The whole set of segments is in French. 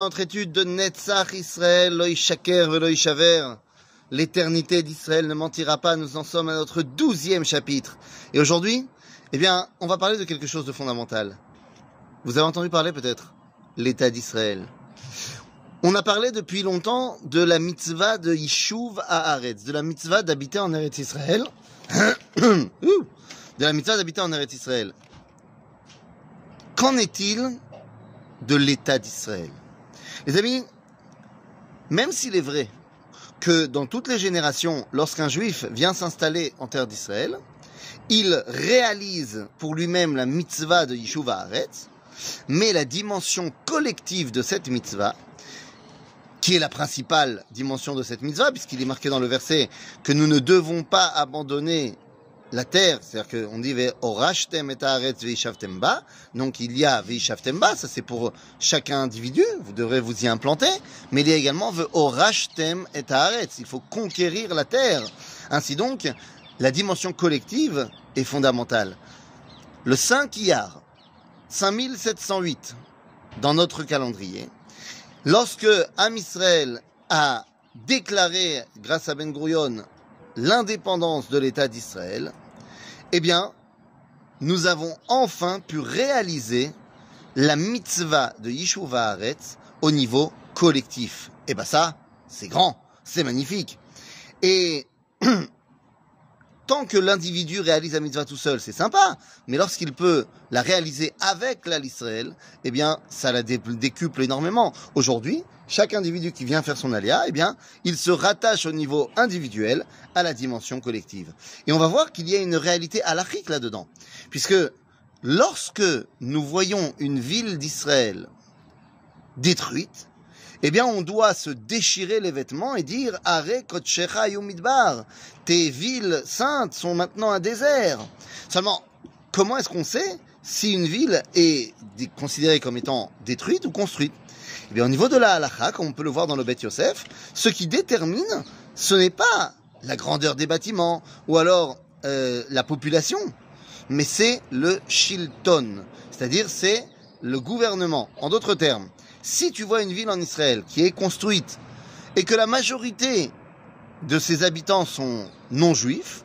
Notre étude de Netzach Israël, Loi Shaker Shaver. L'éternité d'Israël ne mentira pas. Nous en sommes à notre douzième chapitre. Et aujourd'hui, eh bien, on va parler de quelque chose de fondamental. Vous avez entendu parler peut-être l'État d'Israël. On a parlé depuis longtemps de la mitzvah de Yishuv à Haaretz, de la mitzvah d'habiter en Eretz Israël. de la mitzvah d'habiter en Eretz Israël. Qu'en est-il de l'État d'Israël? Les amis, même s'il est vrai que dans toutes les générations, lorsqu'un juif vient s'installer en terre d'Israël, il réalise pour lui-même la mitzvah de Yishuv Haaretz, mais la dimension collective de cette mitzvah, qui est la principale dimension de cette mitzvah, puisqu'il est marqué dans le verset que nous ne devons pas abandonner la terre, c'est-à-dire qu'on dit orashtem et ba, donc il y a veishavtem ba, ça c'est pour chaque individu, vous devrez vous y implanter, mais il y a également orashtem et il faut conquérir la terre. Ainsi donc, la dimension collective est fondamentale. Le 5 Iyar, 5708, dans notre calendrier, lorsque Am Israël a déclaré, grâce à Ben Gurion, l'indépendance de l'État d'Israël, eh bien, nous avons enfin pu réaliser la mitzvah de Yishuva Haaretz au niveau collectif. Eh bien ça, c'est grand, c'est magnifique. Et tant que l'individu réalise la mitzvah tout seul, c'est sympa, mais lorsqu'il peut la réaliser avec l'Israël, eh bien, ça la décuple énormément. Aujourd'hui, chaque individu qui vient faire son aléa, eh bien, il se rattache au niveau individuel à la dimension collective. Et on va voir qu'il y a une réalité halachique là-dedans. Puisque lorsque nous voyons une ville d'Israël détruite, eh bien, on doit se déchirer les vêtements et dire Are Kotchecha Yumidbar. Tes villes saintes sont maintenant un désert. Seulement, comment est-ce qu'on sait si une ville est considérée comme étant détruite ou construite? Eh bien, au niveau de la halakha, comme on peut le voir dans le Beth Yosef, ce qui détermine, ce n'est pas la grandeur des bâtiments ou alors euh, la population, mais c'est le shilton, c'est-à-dire c'est le gouvernement. En d'autres termes, si tu vois une ville en Israël qui est construite et que la majorité de ses habitants sont non juifs,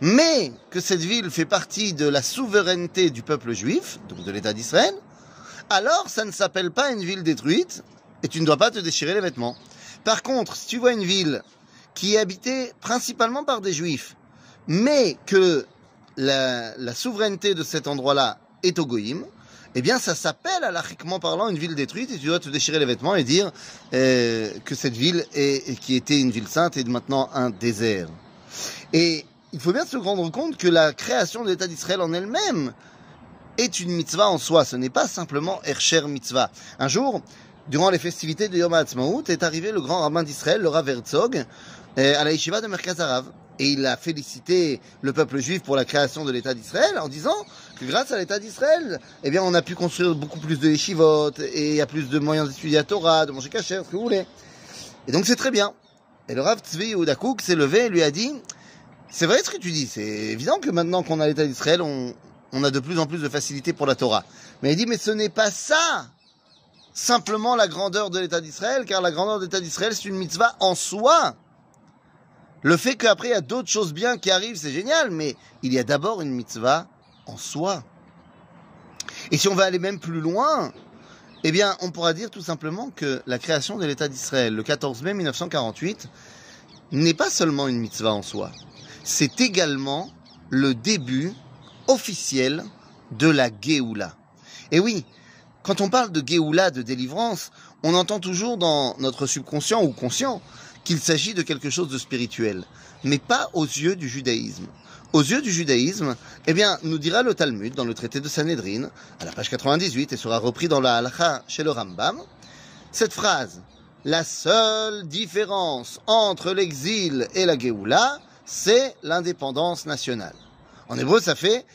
mais que cette ville fait partie de la souveraineté du peuple juif, donc de l'État d'Israël, alors ça ne s'appelle pas une ville détruite et tu ne dois pas te déchirer les vêtements. Par contre, si tu vois une ville qui est habitée principalement par des juifs, mais que la, la souveraineté de cet endroit-là est au goïm, eh bien, ça s'appelle, alachiquement parlant, une ville détruite, et tu dois te déchirer les vêtements et dire euh, que cette ville, est, qui était une ville sainte, est maintenant un désert. Et il faut bien se rendre compte que la création de l'État d'Israël en elle-même est une mitzvah en soi. Ce n'est pas simplement Ercher mitzvah. Un jour, durant les festivités de Yom HaAtzmaut, est arrivé le grand rabbin d'Israël, le Rav Herzog, euh, à la yeshiva de Merkaz Arav et il a félicité le peuple juif pour la création de l'État d'Israël en disant que grâce à l'État d'Israël, eh bien, on a pu construire beaucoup plus de yeshivot et il y a plus de moyens d'étudier à Torah, de manger cachère, ce que vous voulez. Et donc c'est très bien. Et le Rav Tzvi Oudakouk s'est levé et lui a dit, c'est vrai ce que tu dis, c'est évident que maintenant qu'on a l'État d'Israël, on, on a de plus en plus de facilité pour la Torah. Mais il dit, mais ce n'est pas ça simplement la grandeur de l'État d'Israël, car la grandeur de l'État d'Israël, c'est une mitzvah en soi. Le fait qu'après il y a d'autres choses bien qui arrivent, c'est génial, mais il y a d'abord une mitzvah en soi. Et si on va aller même plus loin, eh bien, on pourra dire tout simplement que la création de l'État d'Israël, le 14 mai 1948, n'est pas seulement une mitzvah en soi, c'est également le début officiel de la Géoula. Et oui, quand on parle de Géoula, de délivrance, on entend toujours dans notre subconscient ou conscient qu'il s'agit de quelque chose de spirituel, mais pas aux yeux du judaïsme. Aux yeux du judaïsme, eh bien, nous dira le Talmud dans le traité de Sanhedrin, à la page 98, et sera repris dans la Halacha chez le Rambam, cette phrase, la seule différence entre l'exil et la Géoula, c'est l'indépendance nationale. En hébreu, ça fait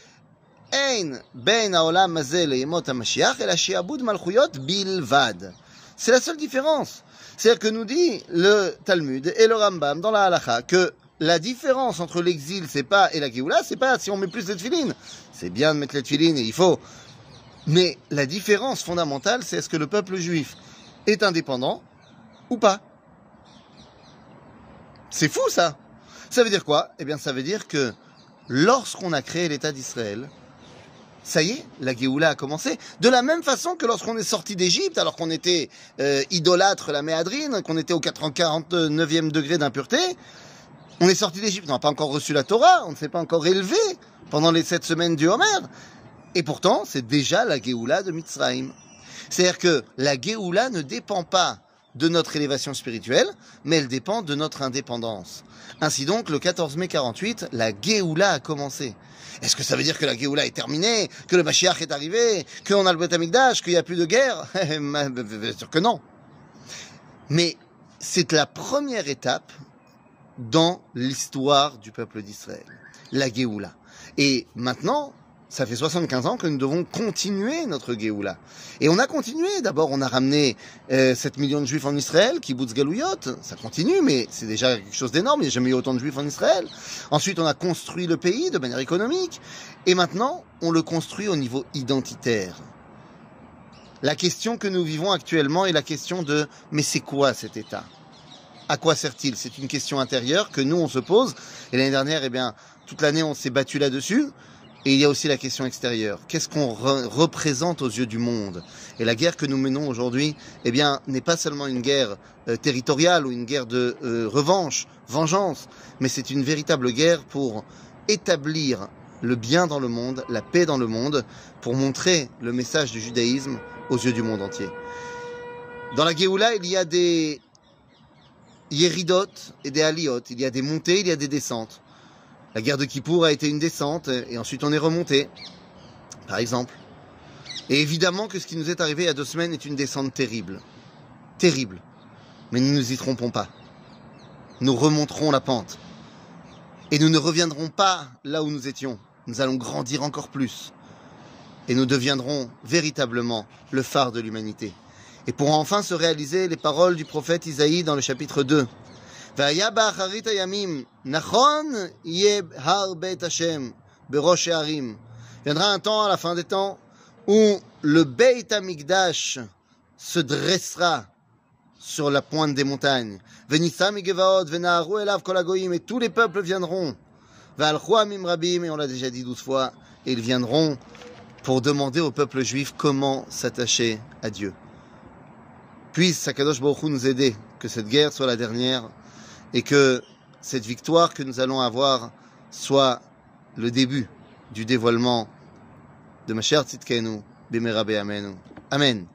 C'est la seule différence. C'est-à-dire que nous dit le Talmud et le Rambam dans la Halacha que la différence entre l'exil, c'est pas, et la Géoula, c'est pas si on met plus de tefilines. C'est bien de mettre les tefilines et il faut. Mais la différence fondamentale, c'est est-ce que le peuple juif est indépendant ou pas. C'est fou ça. Ça veut dire quoi? Eh bien, ça veut dire que lorsqu'on a créé l'État d'Israël, ça y est, la Géoula a commencé. De la même façon que lorsqu'on est sorti d'Égypte, alors qu'on était euh, idolâtre la méadrine, qu'on était au 49e degré d'impureté, on est sorti d'Égypte, on n'a pas encore reçu la Torah, on ne s'est pas encore élevé pendant les sept semaines du Homer. Et pourtant, c'est déjà la Géoula de Mitzrayim. C'est-à-dire que la Géoula ne dépend pas de notre élévation spirituelle, mais elle dépend de notre indépendance. Ainsi donc, le 14 mai 48, la Géoula a commencé. Est-ce que ça veut dire que la Géoula est terminée, que le Mashiach est arrivé, qu'on a le Beth qu'il n'y a plus de guerre Bien sûr que non. Mais c'est la première étape dans l'histoire du peuple d'Israël, la Géoula. Et maintenant, ça fait 75 ans que nous devons continuer notre Géoula. Et on a continué. D'abord, on a ramené euh, 7 millions de juifs en Israël, kibbutz Galouyot. Ça continue, mais c'est déjà quelque chose d'énorme. Il n'y a jamais eu autant de juifs en Israël. Ensuite, on a construit le pays de manière économique. Et maintenant, on le construit au niveau identitaire. La question que nous vivons actuellement est la question de mais c'est quoi cet État? À quoi sert-il? C'est une question intérieure que nous on se pose. Et l'année dernière, eh bien, toute l'année on s'est battu là-dessus. Et il y a aussi la question extérieure. Qu'est-ce qu'on re représente aux yeux du monde? Et la guerre que nous menons aujourd'hui, eh bien, n'est pas seulement une guerre euh, territoriale ou une guerre de euh, revanche, vengeance, mais c'est une véritable guerre pour établir le bien dans le monde, la paix dans le monde, pour montrer le message du judaïsme aux yeux du monde entier. Dans la Géoula, il y a des yéridotes et des aliotes. Il y a des montées, il y a des descentes. La guerre de Kippour a été une descente et ensuite on est remonté, par exemple. Et évidemment que ce qui nous est arrivé il y a deux semaines est une descente terrible. Terrible. Mais nous ne nous y trompons pas. Nous remonterons la pente. Et nous ne reviendrons pas là où nous étions. Nous allons grandir encore plus. Et nous deviendrons véritablement le phare de l'humanité. Et pour enfin se réaliser les paroles du prophète Isaïe dans le chapitre 2. והיה באחרית הימים, נכון יהיה הר בית השם בראש הערים. Viendra un temps à la fin des temps où le Beit Amikdash se dressera sur la pointe des montagnes. Venissa migevaot, venaharu elav kol hagoyim, et tous les peuples viendront. Ve'alchu amim rabim, et on l'a déjà dit douze fois, et ils viendront pour demander au peuple juif comment s'attacher à Dieu. Puisse Sakadosh Baruch Hu nous aider, que cette guerre soit la dernière, et que cette victoire que nous allons avoir soit le début du dévoilement de Mashiach Tzidkenu, Bimera Amenu. Amen.